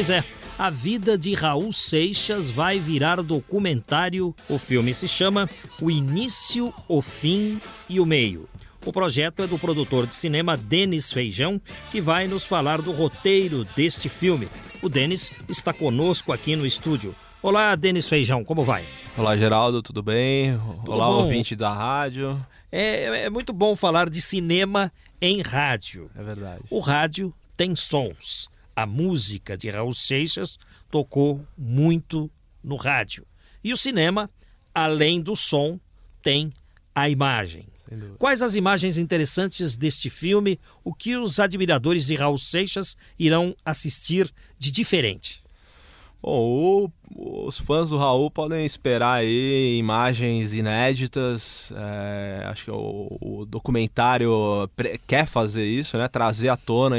Pois é, a vida de Raul Seixas vai virar documentário. O filme se chama O Início, o Fim e o Meio. O projeto é do produtor de cinema Denis Feijão, que vai nos falar do roteiro deste filme. O Denis está conosco aqui no estúdio. Olá, Denis Feijão, como vai? Olá, Geraldo, tudo bem? Tudo Olá, bom? ouvinte da rádio. É, é muito bom falar de cinema em rádio. É verdade. O rádio tem sons. A música de Raul Seixas tocou muito no rádio. E o cinema, além do som, tem a imagem. Quais as imagens interessantes deste filme? O que os admiradores de Raul Seixas irão assistir de diferente? Bom, o- os fãs do Raul podem esperar aí imagens inéditas. é, acho que o, o documentário quer fazer isso, né? Trazer à tona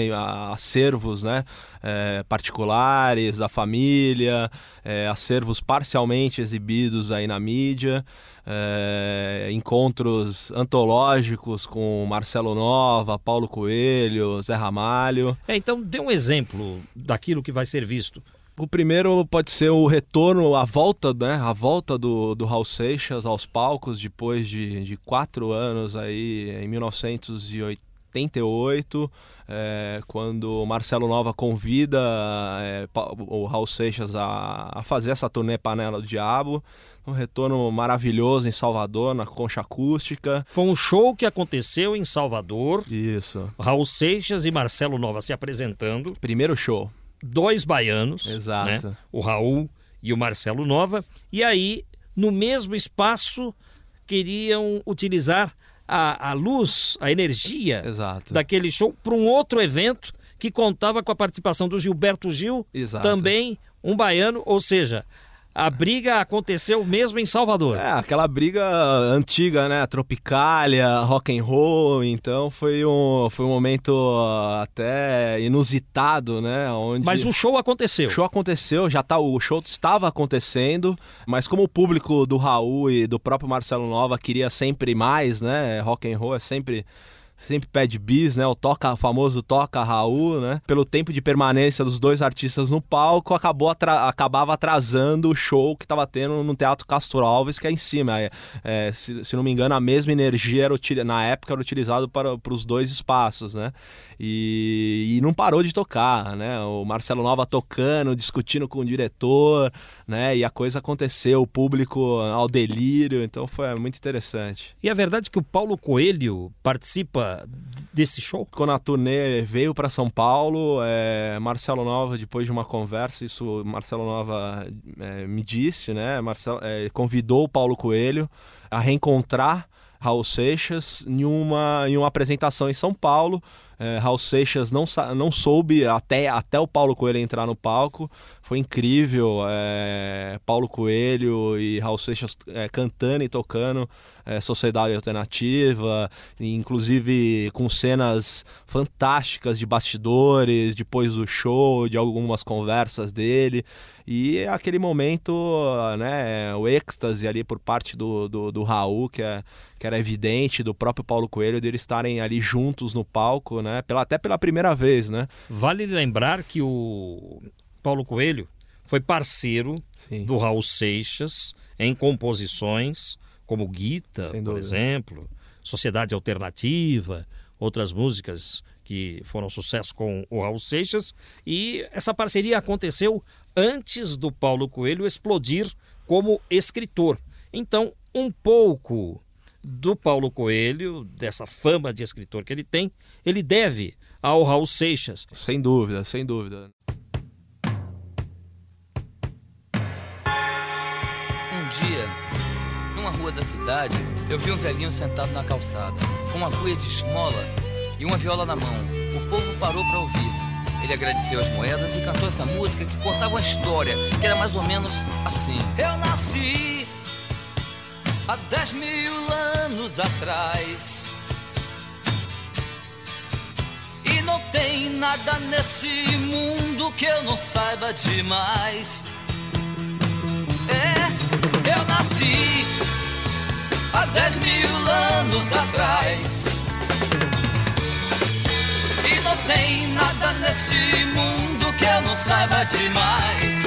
acervos, né? é, particulares da família, é, acervos parcialmente exibidos aí na mídia. é, encontros antológicos com Marcelo Nova, Paulo Coelho, Zé Ramalho. É, então, dê um exemplo daquilo que vai ser visto. O primeiro pode ser o retorno, a volta, né? A volta do, do Raul Seixas aos palcos depois de, de quatro anos aí em 1988, é, quando o Marcelo Nova convida é, o Raul Seixas a, a fazer essa turnê Panela do Diabo. Um retorno maravilhoso em Salvador, na concha acústica. Foi um show que aconteceu em Salvador. Isso. Raul Seixas e Marcelo Nova se apresentando. Primeiro show. Dois baianos, Exato. né? o Raul e o Marcelo Nova, e aí, no mesmo espaço, queriam utilizar a, a luz, a energia Exato. daquele show para um outro evento que contava com a participação do Gilberto Gil, Exato. também um baiano, ou seja, a briga aconteceu mesmo em Salvador. É, aquela briga antiga, né? Tropicália, rock and roll, então foi um, foi um momento ah, até inusitado, né? Onde Mas o show aconteceu. o show aconteceu, já tá, o show estava acontecendo, mas como o público do Raul e do próprio Marcelo Nova queria sempre mais, né? Rock and roll é sempre sempre pede bis, né? O toca, o famoso toca Raul, né? Pelo tempo de permanência dos dois artistas no palco, acabou atra- acabava atrasando o show que estava tendo no Teatro Castro Alves, que é em cima. É, é, se, se não me engano, a mesma energia era na época era utilizado para, para os dois espaços, né? E, e não parou de tocar, né? O Marcelo Nova tocando, discutindo com o diretor, né? E a coisa aconteceu, o público ao delírio, então foi muito interessante. E a verdade é que o Paulo Coelho participa desse show? Quando a turnê veio para São Paulo, é, Marcelo Nova, depois de uma conversa, isso Marcelo Nova é, me disse, né? Marcelo é, convidou o Paulo Coelho a reencontrar Raul Seixas em uma, em uma apresentação em São Paulo. É, Raul Seixas não, não soube até, até o Paulo Coelho entrar no palco. Foi incrível. é, Paulo Coelho e Raul Seixas é, cantando e tocando é, Sociedade Alternativa, inclusive com cenas fantásticas de bastidores, depois do show, de algumas conversas dele. E aquele momento, né, o êxtase ali por parte do, do, do Raul, que, é, que era evidente, do próprio Paulo Coelho, deles estarem ali juntos no palco, né, pela, até pela primeira vez, né? Vale lembrar que o Paulo Coelho foi parceiro Sim. do Raul Seixas em composições como Guita, por exemplo, Sociedade Alternativa, outras músicas que foram sucesso com o Raul Seixas. E essa parceria aconteceu antes do Paulo Coelho explodir como escritor. Então, um pouco do Paulo Coelho, dessa fama de escritor que ele tem, ele deve ao Raul Seixas. Sem dúvida, sem dúvida. Um dia, numa rua da cidade, eu vi um velhinho sentado na calçada, com uma cuia de esmola e uma viola na mão. O povo parou para ouvir. Ele agradeceu as moedas e cantou essa música que contava uma história, que era mais ou menos assim. Eu nasci há dez mil anos atrás. E não tem nada nesse mundo que eu não saiba demais. É, eu nasci há dez mil anos atrás. Não tem nada nesse mundo que eu não saiba demais.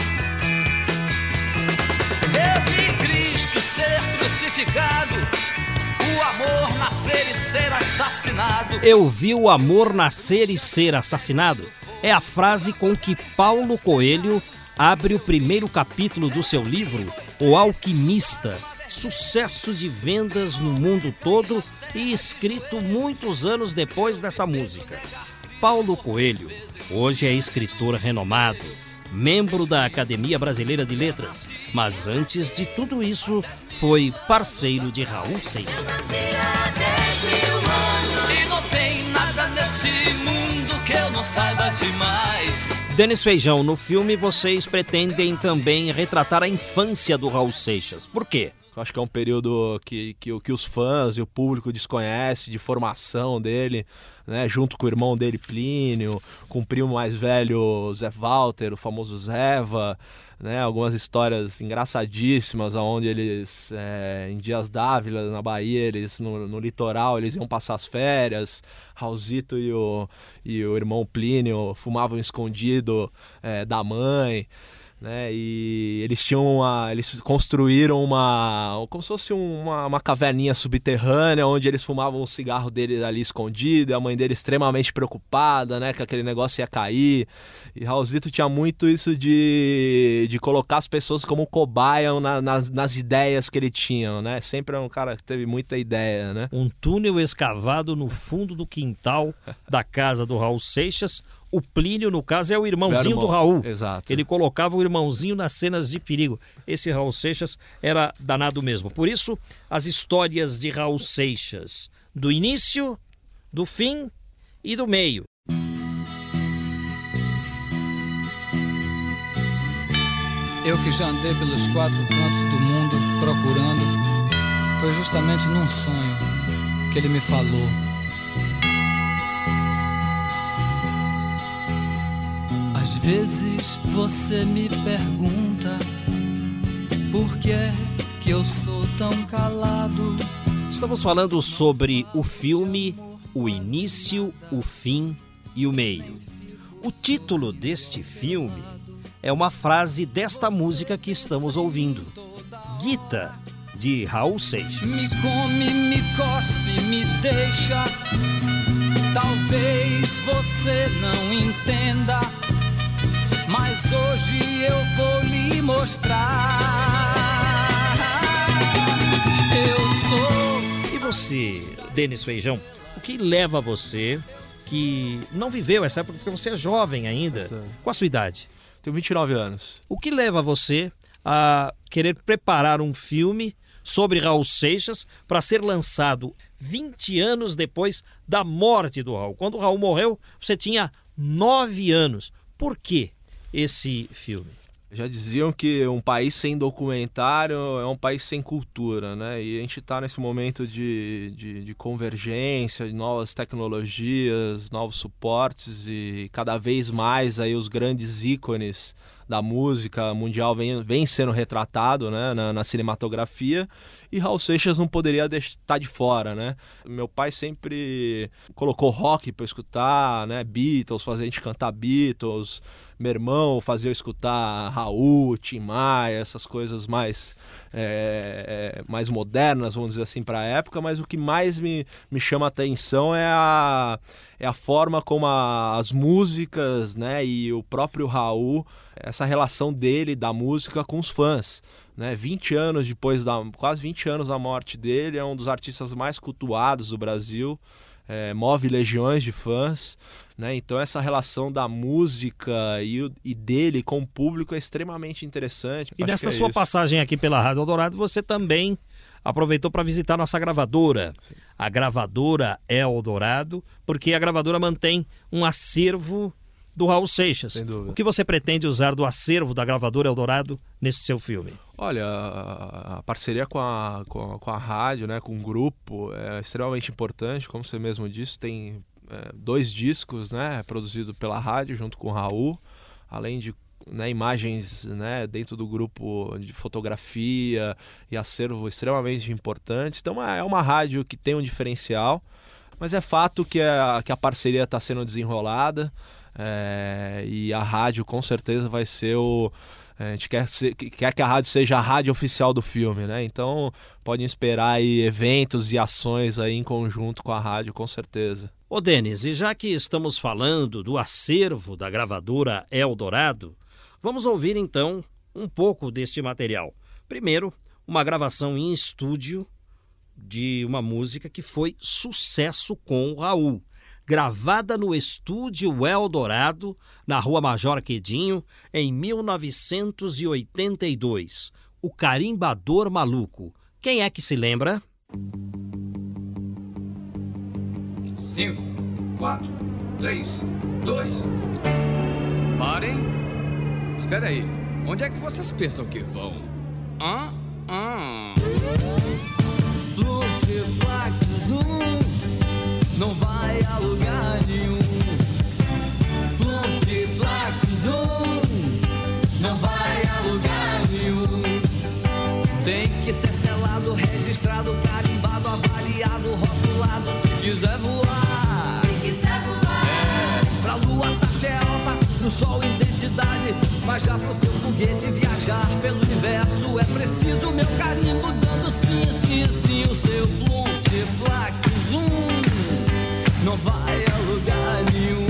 Eu vi Cristo ser crucificado, o amor nascer e ser assassinado. Eu vi o amor nascer e ser assassinado. É a frase com que Paulo Coelho abre o primeiro capítulo do seu livro, O Alquimista, sucesso de vendas no mundo todo e escrito muitos anos depois desta música. Paulo Coelho hoje é escritor renomado, membro da Academia Brasileira de Letras, mas antes de tudo isso foi parceiro de Raul Seixas. Denis Feijão, no filme vocês pretendem também retratar a infância do Raul Seixas. Por quê? Acho que é um período que, que, que os fãs e o público desconhece de formação dele, né? Junto com o irmão dele, Plínio, com o primo mais velho, Zé Walter, o famoso Zeva, né? Algumas histórias engraçadíssimas, onde eles, é, em Dias Dávila, na Bahia, eles no, no, litoral, eles iam passar as férias. Raulzito e o, e o irmão Plínio fumavam escondido é, da mãe né? E eles tinham uma, eles construíram uma, como se fosse uma, uma caverninha subterrânea onde eles fumavam o cigarro deles ali escondido, e a mãe dele extremamente preocupada, né, que aquele negócio ia cair. E Raulzito tinha muito isso de, de colocar as pessoas como cobaia na, nas, nas ideias que ele tinha, né? Sempre é um cara que teve muita ideia, né? Um túnel escavado no fundo do quintal da casa do Raul Seixas, o Plínio, no caso, é o irmãozinho irmão. do Raul. Exato. Ele colocava o irmãozinho nas cenas de perigo. Esse Raul Seixas era danado mesmo. Por isso, as histórias de Raul Seixas, do início, do fim e do meio. Eu que já andei pelos quatro cantos do mundo procurando, foi justamente num sonho que ele me falou. Às vezes você me pergunta por que é que eu sou tão calado. Estamos falando sobre o filme O Início, o Fim e o Meio. O título deste filme é uma frase desta música que estamos ouvindo. Guita, de Raul Seixas. Me come, me cospe, me deixa. Talvez você não entenda, mas hoje eu vou lhe mostrar. Eu sou. E você, Denis Feijão, o que leva você que não viveu essa época, porque você é jovem ainda, com a sua idade? Tenho 29 anos. O que leva você a querer preparar um filme sobre Raul Seixas para ser lançado 20 anos depois da morte do Raul? Quando o Raul morreu, você tinha 9 anos. Por que esse filme? Já diziam que um país sem documentário é um país sem cultura, né? E a gente está nesse momento de, de, de, convergência, de novas tecnologias, novos suportes e cada vez mais aí os grandes ícones da música mundial vem, vem sendo retratado né, na, na cinematografia e Raul Seixas não poderia estar de fora, né? Meu pai sempre colocou rock para escutar, né? Beatles, fazer a gente cantar Beatles. Meu irmão fazia eu escutar Raul, Tim Maia, essas coisas mais, é, mais modernas, vamos dizer assim, para a época. Mas o que mais me, me chama a atenção é a, é a forma como a, as músicas, né? E o próprio Raul, essa relação dele, da música com os fãs né? 20 anos depois da quase 20 anos da morte dele, é um dos artistas mais cultuados do Brasil, é, move legiões de fãs, né? Então essa relação da música e, e dele com o público é extremamente interessante. E nessa é sua isso. passagem aqui pela Rádio Eldorado, você também aproveitou para visitar nossa gravadora. Sim. A gravadora Eldorado, porque a gravadora mantém um acervo do Raul Seixas. O que você pretende usar do acervo da gravadora Eldorado nesse seu filme? Olha, a parceria com a, com a, com a rádio, né, com o grupo, é extremamente importante. Como você mesmo disse, tem é, dois discos né, produzidos pela rádio junto com o Raul, além de né, imagens né, dentro do grupo de fotografia e acervo extremamente importante. Então é uma rádio que tem um diferencial Mas é fato que a, que a parceria está sendo desenrolada é, e a rádio com certeza vai ser o. A gente quer, ser, quer que a rádio seja a rádio oficial do filme, né? Então podem esperar aí eventos e ações aí em conjunto com a rádio, com certeza. Ô Denis, e já que estamos falando do acervo da gravadora Eldorado, vamos ouvir então um pouco deste material. Primeiro, uma gravação em estúdio de uma música que foi sucesso com o Raul, gravada no estúdio Eldorado, na Rua Major Quedinho, em 1982. O Carimbador Maluco. Quem é que se lembra? Cinco, quatro, três, dois. Parem. Espera aí. Onde é que vocês pensam que vão? Hã? Não vai a lugar nenhum. Multiplactos um não vai a lugar nenhum. Tem que ser selado, registrado, carimbado, avaliado, rotulado. Se quiser voar, Se quiser voar, é, pra lua taxa é alta, no sol identidade. Mas já pro seu foguete viajar pelo universo é preciso meu carimbo dando sim, sim, sim. O seu multiplactos um não vai a lugar nenhum.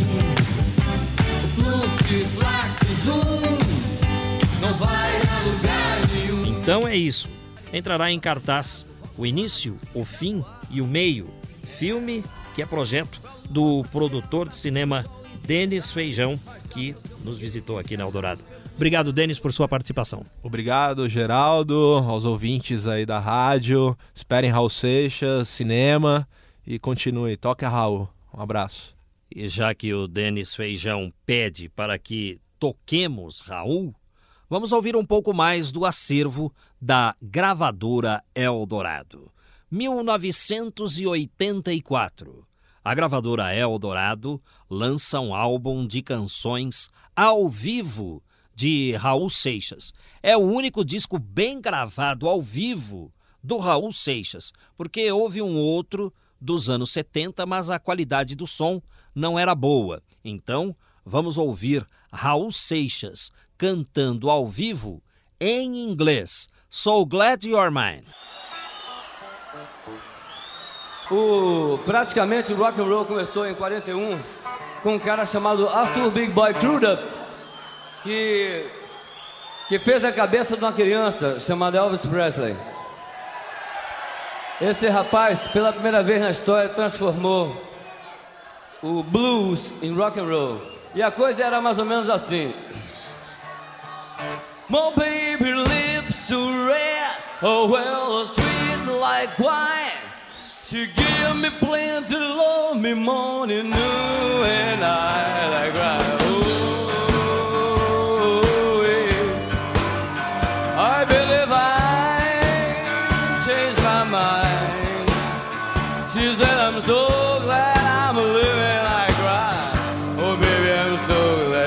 Multiplactos um não vai a lugar nenhum. Então é isso. Entrará em cartaz o início, o fim e o meio. Filme que é projeto do produtor de cinema Denis Feijão, que nos visitou aqui na Eldorado. Obrigado, Denis, por sua participação. Obrigado, Geraldo, aos ouvintes aí da rádio. Esperem Raul Seixas, cinema e continue. Toque a Raul. Um abraço. E já que o Denis Feijão pede para que toquemos Raul, vamos ouvir um pouco mais do acervo da gravadora Eldorado. 1984. A gravadora Eldorado lança um álbum de canções ao vivo de Raul Seixas. É o único disco bem gravado ao vivo do Raul Seixas, porque houve um outro dos anos 70, mas a qualidade do som não era boa. Então, vamos ouvir Raul Seixas cantando ao vivo em inglês. So glad you're mine. O, praticamente o rock and roll começou em 41 com um cara chamado Arthur Big Boy Crudup, que, que fez a cabeça de uma criança chamada Elvis Presley. Esse rapaz, pela primeira vez na história, transformou o blues em rock and roll. E a coisa era mais ou menos assim. My baby lips red, oh well, sweet like wine. She give me plenty, love me morning, noon, and night.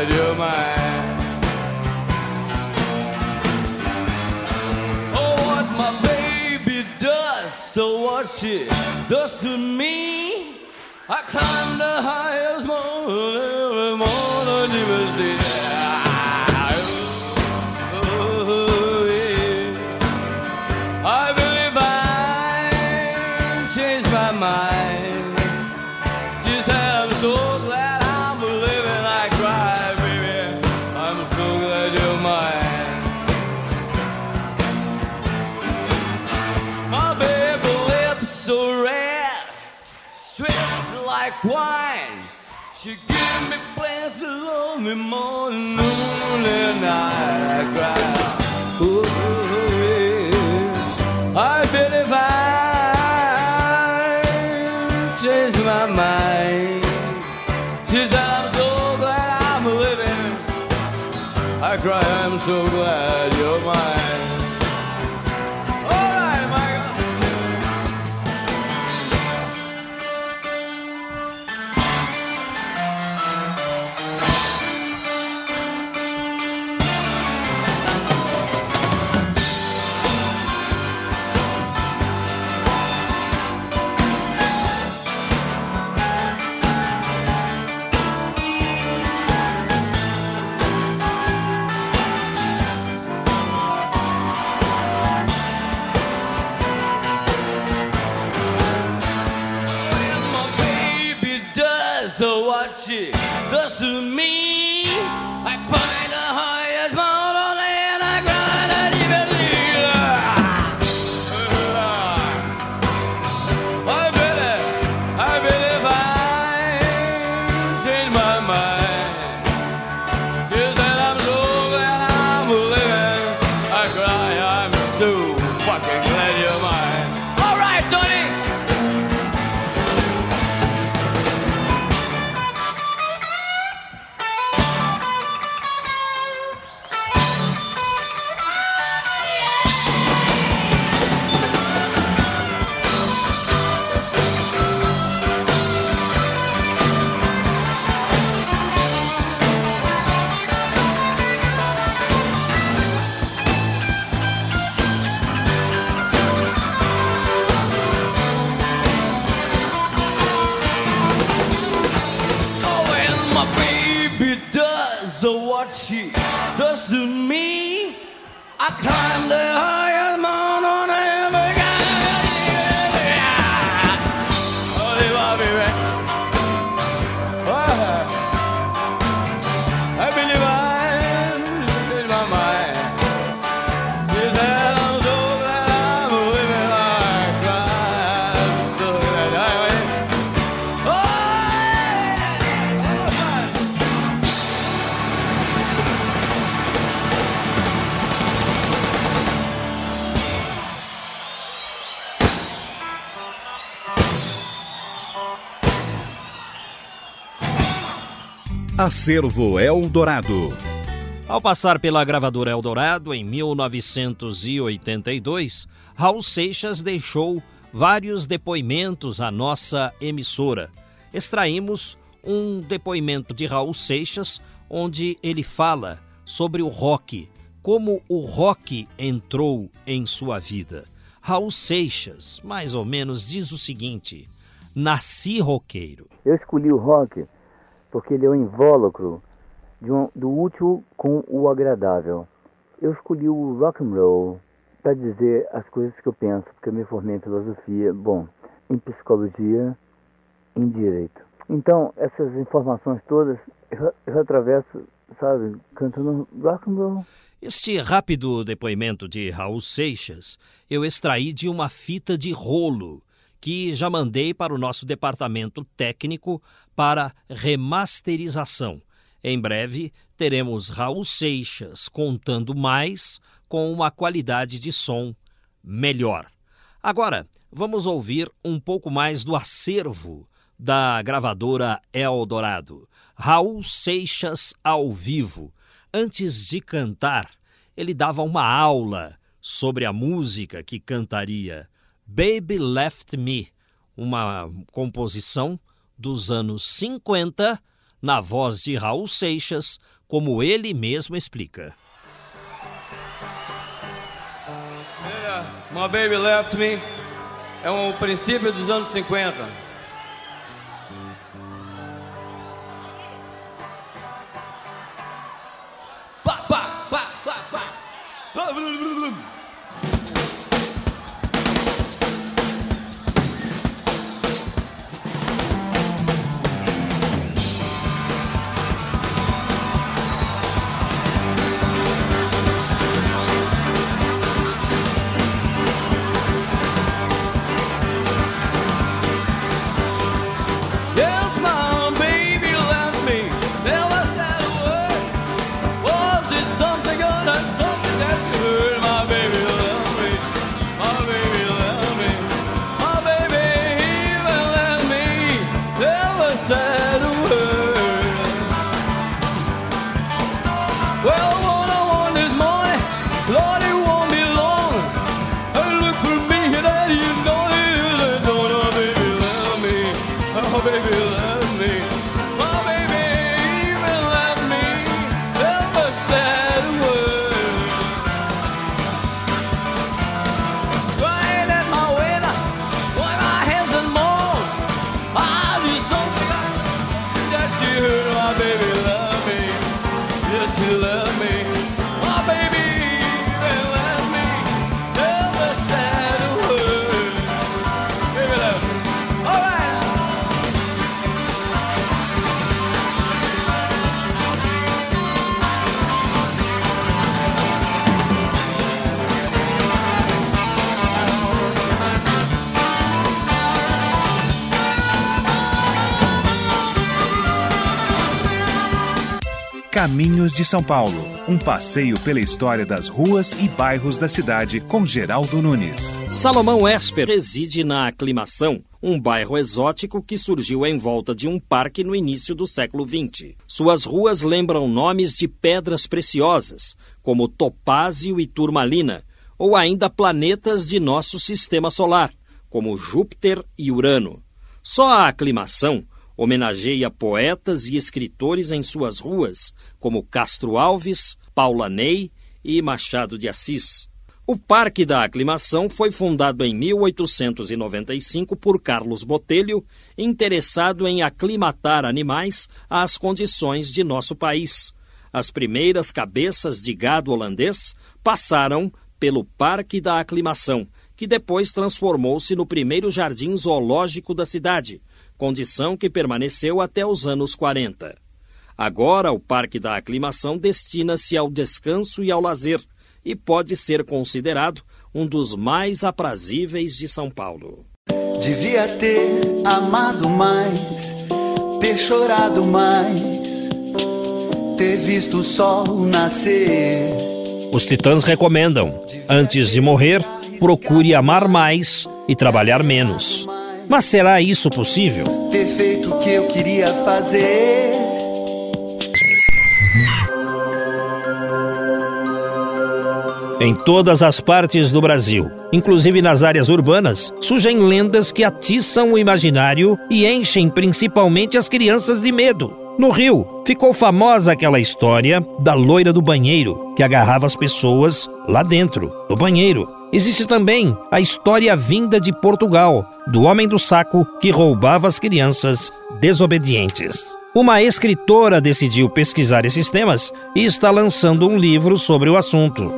So glad you're. Oh, what my baby does, so what she does to me. I climb the highest mountain every morning, you see. Me more noon and. I cry. Ooh, yeah. I believe I changed my mind. Said, I'm so glad I'm living. I cry, I'm so glad you're mine. Acervo Eldorado. Ao passar pela gravadora Eldorado em 1982, Raul Seixas deixou vários depoimentos à nossa emissora. Extraímos um depoimento de Raul Seixas, onde ele fala sobre o rock, como o rock entrou em sua vida. Raul Seixas, mais ou menos, diz o seguinte: Nasci roqueiro. Eu escolhi o rock porque ele é o invólucro de um- do útil com o agradável. Eu escolhi o rock and roll para dizer as coisas que eu penso, porque eu me formei em filosofia, bom, em psicologia, em direito. Então, essas informações todas eu, eu atravesso, sabe, cantando rock and roll. Este rápido depoimento de Raul Seixas eu extraí de uma fita de rolo que já mandei para o nosso departamento técnico para remasterização. Em breve teremos Raul Seixas contando mais com uma qualidade de som melhor. Agora, vamos ouvir um pouco mais do acervo da gravadora Eldorado. Raul Seixas ao vivo. Antes de cantar, ele dava uma aula sobre a música que cantaria. Baby Left Me, uma composição dos anos 50, na voz de Raul Seixas, como ele mesmo explica. Yeah, My Baby Left Me é um princípio dos anos 50. Pá, pá, pá, pá, pá. Caminhos de São Paulo, um passeio pela história das ruas e bairros da cidade com Geraldo Nunes. Salomão Esper reside na Aclimação, um bairro exótico que surgiu em volta de um parque no início do século XX. Suas ruas lembram nomes de pedras preciosas, como topázio e turmalina, ou ainda planetas de nosso sistema solar, como Júpiter e Urano. Só a Aclimação homenageia poetas e escritores em suas ruas, como Castro Alves, Paula Ney e Machado de Assis. O Parque da Aclimação foi fundado em 1895 por Carlos Botelho, interessado em aclimatar animais às condições de nosso país. As primeiras cabeças de gado holandês passaram pelo Parque da Aclimação, que depois transformou-se no primeiro jardim zoológico da cidade, condição que permaneceu até os anos 40. Agora, o Parque da Aclimação destina-se ao descanso e ao lazer e pode ser considerado um dos mais aprazíveis de São Paulo. Devia ter amado mais, ter chorado mais, ter visto o sol nascer. Os titãs recomendam: antes de morrer, procure amar mais e trabalhar menos. Mas será isso possível? Ter feito o que eu queria fazer. Em todas as partes do Brasil, inclusive nas áreas urbanas, surgem lendas que atiçam o imaginário e enchem principalmente as crianças de medo. No Rio, ficou famosa aquela história da loira do banheiro, que agarrava as pessoas lá dentro do banheiro. Existe também a história vinda de Portugal, do homem do saco que roubava as crianças desobedientes. Uma escritora decidiu pesquisar esses temas e está lançando um livro sobre o assunto.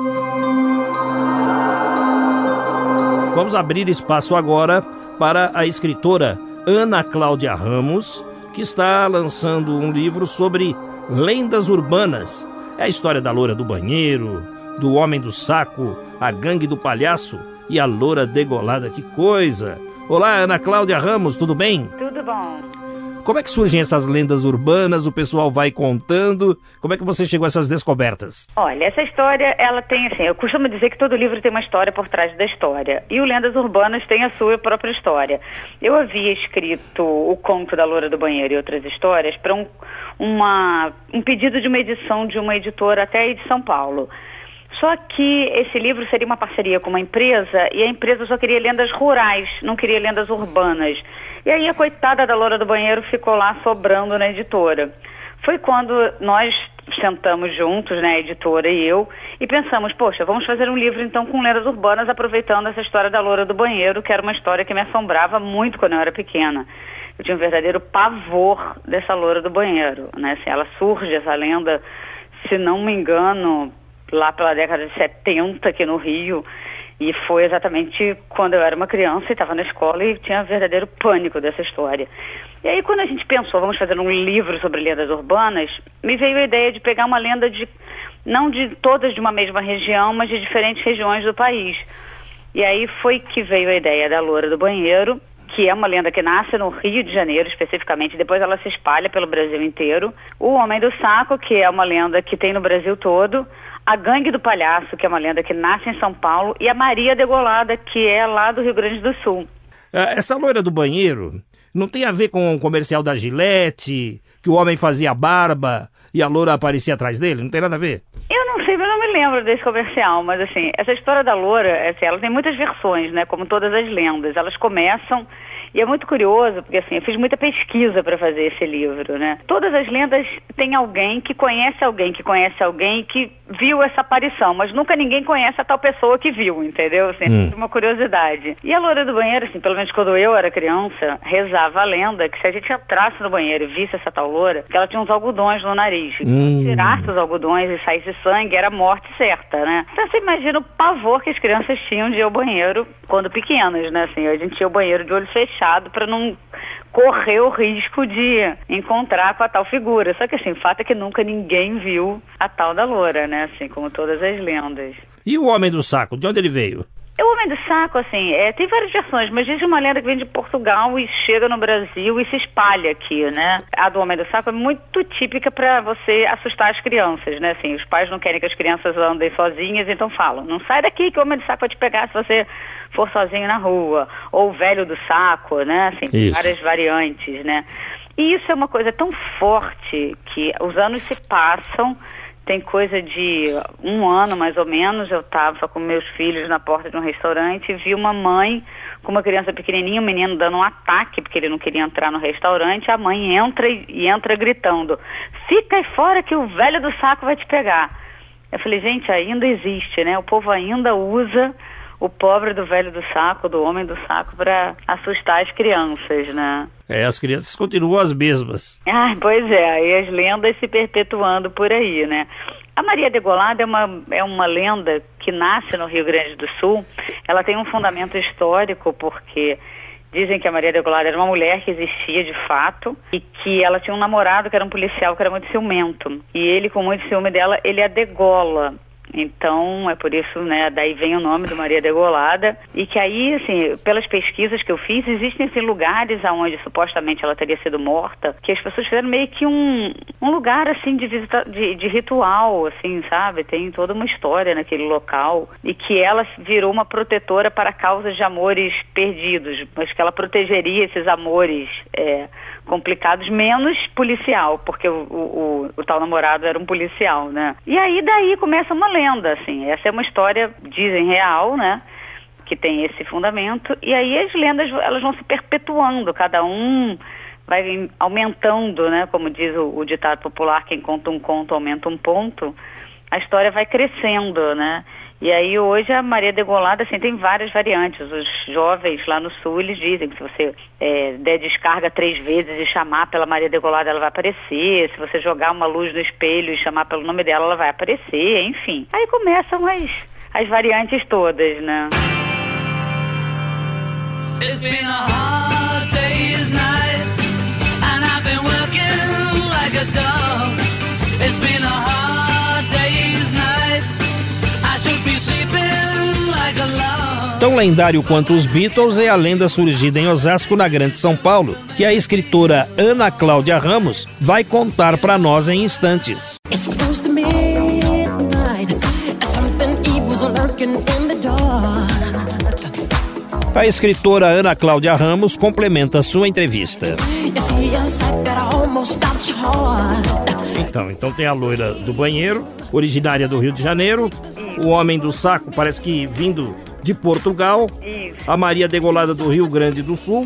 Vamos abrir espaço agora para a escritora Ana Cláudia Ramos, que está lançando um livro sobre lendas urbanas. É a história da loura do banheiro, do homem do saco, a gangue do palhaço e a loura degolada. Que coisa! Olá, Ana Cláudia Ramos, tudo bem? Tudo bom. Como é que surgem essas lendas urbanas? O pessoal vai contando. Como é que você chegou a essas descobertas? Olha, essa história, ela tem assim, eu costumo dizer que todo livro tem uma história por trás da história. E o Lendas Urbanas tem a sua própria história. Eu havia escrito o conto da Loura do Banheiro e outras histórias para um, uma, um pedido de uma edição de uma editora até aí de São Paulo. Só que esse livro seria uma parceria com uma empresa e a empresa só queria lendas rurais, não queria lendas urbanas. E aí a coitada da Loura do Banheiro ficou lá sobrando na editora. Foi quando nós sentamos juntos, né, a editora e eu, e pensamos, poxa, vamos fazer um livro então com lendas urbanas, aproveitando essa história da Loura do Banheiro, que era uma história que me assombrava muito quando eu era pequena. Eu tinha um verdadeiro pavor dessa Loura do Banheiro, né? Assim, ela surge, essa lenda, se não me engano, lá pela década de 70 aqui no Rio. E foi exatamente quando eu era uma criança e estava na escola e tinha verdadeiro pânico dessa história. E aí, quando a gente pensou, vamos fazer um livro sobre lendas urbanas, me veio a ideia de pegar uma lenda de, não de todas de uma mesma região, mas de diferentes regiões do país. E aí foi que veio a ideia da Loura do Banheiro, que é uma lenda que nasce no Rio de Janeiro, especificamente, depois ela se espalha pelo Brasil inteiro. O Homem do Saco, que é uma lenda que tem no Brasil todo a Gangue do Palhaço, que é uma lenda que nasce em São Paulo, e a Maria Degolada, que é lá do Rio Grande do Sul. Ah, essa loira do banheiro não tem a ver com o comercial da Gillette, que o homem fazia barba e a loura aparecia atrás dele? Não tem nada a ver? Eu não sei, eu não me lembro desse comercial, mas assim, essa história da loura, assim, ela tem muitas versões, né? Como todas as lendas. Elas começam e é muito curioso, porque assim, eu fiz muita pesquisa para fazer esse livro, né? Todas as lendas têm alguém que conhece alguém, que conhece alguém que viu essa aparição, mas nunca ninguém conhece a tal pessoa que viu, entendeu? Assim, hum. uma curiosidade. E a loura do banheiro, assim, pelo menos quando eu era criança, rezava a lenda que se a gente entrasse no banheiro e visse essa tal loura, que ela tinha uns algodões no nariz. Hum. Tirasse os algodões e saísse sangue, era morte certa, né? Então você imagina o pavor que as crianças tinham de ir ao banheiro quando pequenas, né? Assim, a gente ia ao banheiro de olho fechado fechado para não correr o risco de encontrar com a tal figura. Só que assim, o fato é que nunca ninguém viu a tal da loura, né? Assim como todas as lendas. E o homem do saco, de onde ele veio? O Homem do Saco, assim, é, tem várias versões, mas diz uma lenda que vem de Portugal e chega no Brasil e se espalha aqui, né? A do Homem do Saco é muito típica para você assustar as crianças, né? Assim, os pais não querem que as crianças andem sozinhas, então falam, não sai daqui que o Homem do Saco vai te pegar se você for sozinho na rua. Ou o Velho do Saco, né? Assim, Isso. várias variantes, né? E isso é uma coisa tão forte que os anos se passam tem coisa de um ano mais ou menos, eu estava com meus filhos na porta de um restaurante e vi uma mãe com uma criança pequenininha, o menino dando um ataque porque ele não queria entrar no restaurante, a mãe entra e, e entra gritando: "Fica aí fora que o velho do saco vai te pegar". Eu falei: "Gente, ainda existe, né? O povo ainda usa o pobre do velho do saco, do homem do saco para assustar as crianças, né?" É, as crianças continuam as mesmas. Ah, pois é, aí as lendas se perpetuando por aí, né? A Maria Degolada é uma, é uma lenda que nasce no Rio Grande do Sul. Ela tem um fundamento histórico, porque dizem que a Maria Degolada era uma mulher que existia de fato e que ela tinha um namorado que era um policial que era muito ciumento. E ele, com muito ciúme dela, ele a degola. Então, é por isso, né, daí vem o nome do Maria Degolada, e que aí, assim, pelas pesquisas que eu fiz, existem, assim, lugares aonde supostamente ela teria sido morta, que as pessoas fizeram meio que um, um lugar, assim, de, visita, de, de ritual, assim, sabe? Tem toda uma história naquele local, e que ela virou uma protetora para causas de amores perdidos, mas que ela protegeria esses amores, é, complicados, menos policial, porque o, o, o, tal namorado era um policial, né? E aí daí começa uma lenda, assim. Essa é uma história, dizem, real, né? Que tem esse fundamento. E aí as lendas, elas vão se perpetuando, cada um vai aumentando, né? Como diz o, o ditado popular, quem conta um conto aumenta um ponto. A história vai crescendo, né? E aí hoje a Maria Degolada, assim, tem várias variantes. Os jovens lá no sul, eles dizem que se você é, der descarga três vezes e chamar pela Maria Degolada, ela vai aparecer. Se você jogar uma luz no espelho e chamar pelo nome dela, ela vai aparecer, enfim. Aí começam as, as variantes todas, né? It's Tão lendário quanto os Beatles é a lenda surgida em Osasco, na Grande São Paulo, que a escritora Ana Cláudia Ramos vai contar para nós em instantes. A escritora Ana Cláudia Ramos complementa sua entrevista. Então, então tem a loira do banheiro, originária do Rio de Janeiro, o homem do saco, parece que vindo de Portugal, Isso. a Maria Degolada do Rio Grande do Sul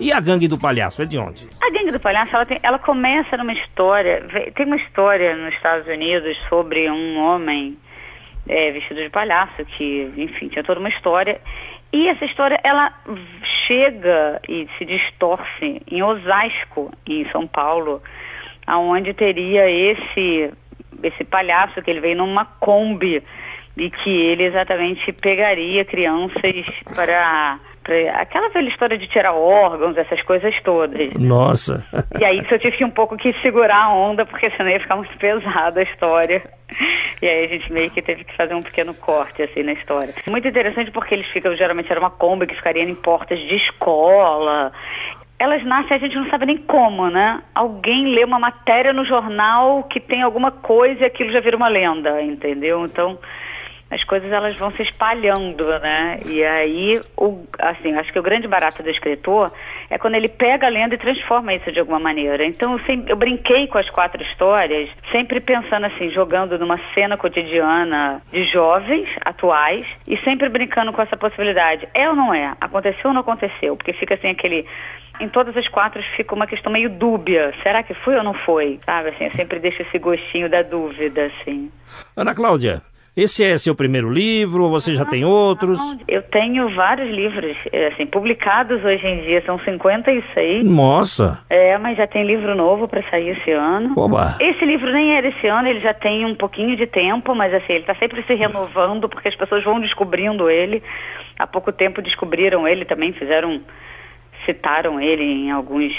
e a gangue do palhaço, é de onde? A Gangue do Palhaço, ela, tem- ela começa numa história, tem uma história nos Estados Unidos sobre um homem é, vestido de palhaço, que, enfim, tinha toda uma história. E essa história, ela chega e se distorce em Osasco, em São Paulo, aonde teria esse, esse palhaço que ele veio numa Kombi e que ele exatamente pegaria crianças para... aquela velha história de tirar órgãos, essas coisas todas. Nossa. E aí isso eu tive que um pouco que segurar a onda, porque senão ia ficar muito pesada a história. E aí a gente meio que teve que fazer um pequeno corte assim na história. Muito interessante porque eles ficam, geralmente era uma Kombi que ficaria em portas de escola. Elas nascem, a gente não sabe nem como, né? Alguém lê uma matéria no jornal que tem alguma coisa e aquilo já vira uma lenda, entendeu? Então, as coisas elas vão se espalhando, né? E aí, o, assim, acho que o grande barato do escritor é quando ele pega a lenda e transforma isso de alguma maneira. Então, eu, sempre, eu brinquei com as quatro histórias, sempre pensando assim, jogando numa cena cotidiana de jovens atuais e sempre brincando com essa possibilidade. É ou não é? Aconteceu ou não aconteceu? Porque fica assim aquele em todas as quatro fica uma questão meio dúbia. Será que foi ou não foi? Sabe, assim, eu sempre deixo esse gostinho da dúvida, assim. Ana Cláudia, esse é seu primeiro livro ou você já tem outros? Eu tenho vários livros, eh, assim, publicados hoje em dia, são 56. Nossa. É, mas já tem livro novo para sair esse ano. Oba. Esse livro nem é desse ano, ele já tem um pouquinho de tempo, mas assim, ele está sempre se renovando porque as pessoas vão descobrindo ele. Há pouco tempo descobriram ele também, fizeram, citaram ele em alguns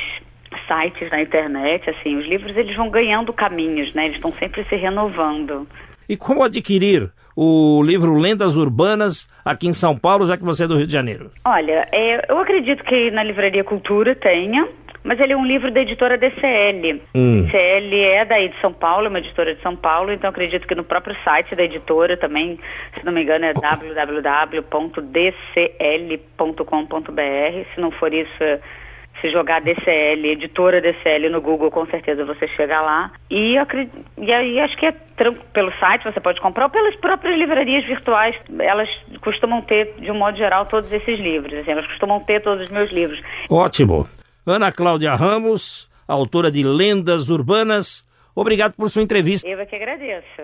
sites na internet, assim, os livros eles vão ganhando caminhos, né? Eles estão sempre se renovando. E como adquirir o livro Lendas Urbanas aqui em São Paulo, já que você é do Rio de Janeiro? Olha, é, eu acredito que na Livraria Cultura tenha, mas ele é um livro da editora DCL. Hum. DCL é daí de São Paulo, é uma editora de São Paulo, então acredito que no próprio site da editora também, se não me engano, é www.dcl.com.br. Se não for isso, é- se jogar DCL, editora DCL no Google, com certeza você chega lá. E, e aí acho que é pelo site você pode comprar ou pelas próprias livrarias virtuais. Elas costumam ter, de um modo geral, todos esses livros. Assim, elas costumam ter todos os meus livros. Ótimo. Ana Cláudia Ramos, autora de Lendas Urbanas, obrigado por sua entrevista. Eu é que agradeço.